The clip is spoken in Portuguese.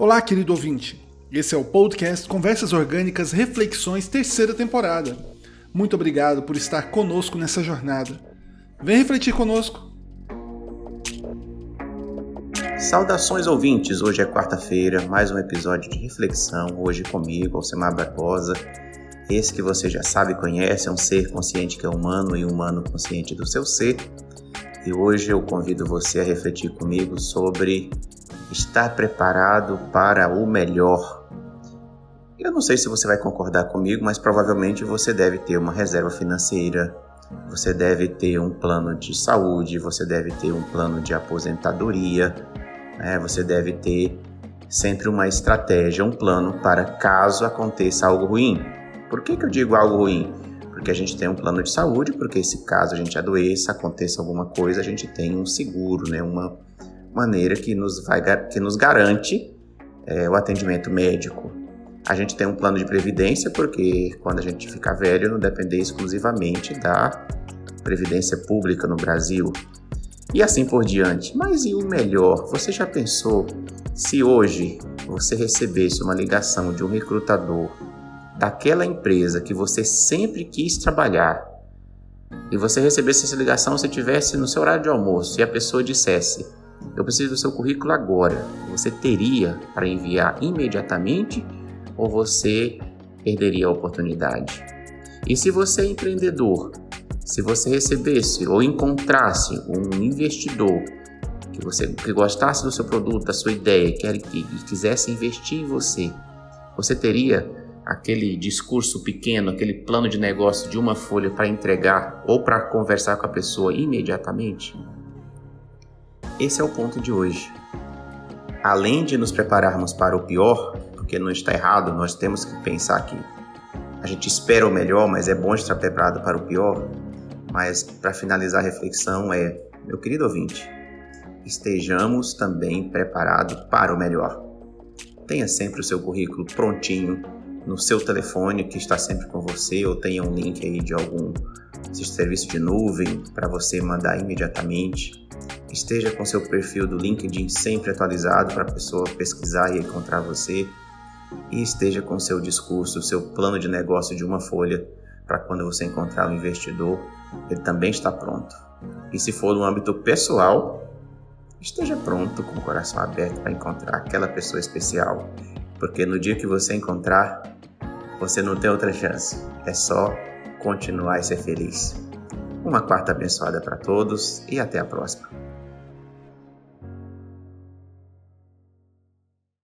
Olá, querido ouvinte. Esse é o podcast Conversas Orgânicas Reflexões, terceira temporada. Muito obrigado por estar conosco nessa jornada. Vem refletir conosco. Saudações ouvintes, hoje é quarta-feira, mais um episódio de reflexão, hoje comigo, Alcemar Barbosa. Esse que você já sabe e conhece é um ser consciente que é humano e humano consciente do seu ser. E hoje eu convido você a refletir comigo sobre estar preparado para o melhor. Eu não sei se você vai concordar comigo, mas provavelmente você deve ter uma reserva financeira, você deve ter um plano de saúde, você deve ter um plano de aposentadoria, né? você deve ter sempre uma estratégia, um plano para caso aconteça algo ruim. Por que, que eu digo algo ruim? Porque a gente tem um plano de saúde, porque se caso a gente adoeça, aconteça alguma coisa, a gente tem um seguro, né? uma, maneira que nos, vai, que nos garante é, o atendimento médico. A gente tem um plano de previdência, porque quando a gente ficar velho, não depender exclusivamente da previdência pública no Brasil. E assim por diante. Mas e o melhor? Você já pensou se hoje você recebesse uma ligação de um recrutador daquela empresa que você sempre quis trabalhar e você recebesse essa ligação, você tivesse no seu horário de almoço e a pessoa dissesse: eu preciso do seu currículo agora. Você teria para enviar imediatamente ou você perderia a oportunidade? E se você é empreendedor, se você recebesse ou encontrasse um investidor que você que gostasse do seu produto, da sua ideia, que, que quisesse investir em você, você teria aquele discurso pequeno, aquele plano de negócio de uma folha para entregar ou para conversar com a pessoa imediatamente? Esse é o ponto de hoje. Além de nos prepararmos para o pior, porque não está errado, nós temos que pensar que a gente espera o melhor, mas é bom estar preparado para o pior. Mas para finalizar a reflexão é, meu querido ouvinte, estejamos também preparados para o melhor. Tenha sempre o seu currículo prontinho no seu telefone que está sempre com você ou tenha um link aí de algum serviço de nuvem para você mandar imediatamente. Esteja com seu perfil do LinkedIn sempre atualizado para a pessoa pesquisar e encontrar você. E esteja com seu discurso, seu plano de negócio de uma folha para quando você encontrar o investidor, ele também está pronto. E se for no âmbito pessoal, esteja pronto com o coração aberto para encontrar aquela pessoa especial, porque no dia que você encontrar, você não tem outra chance. É só continuar e ser feliz. Uma quarta abençoada para todos e até a próxima.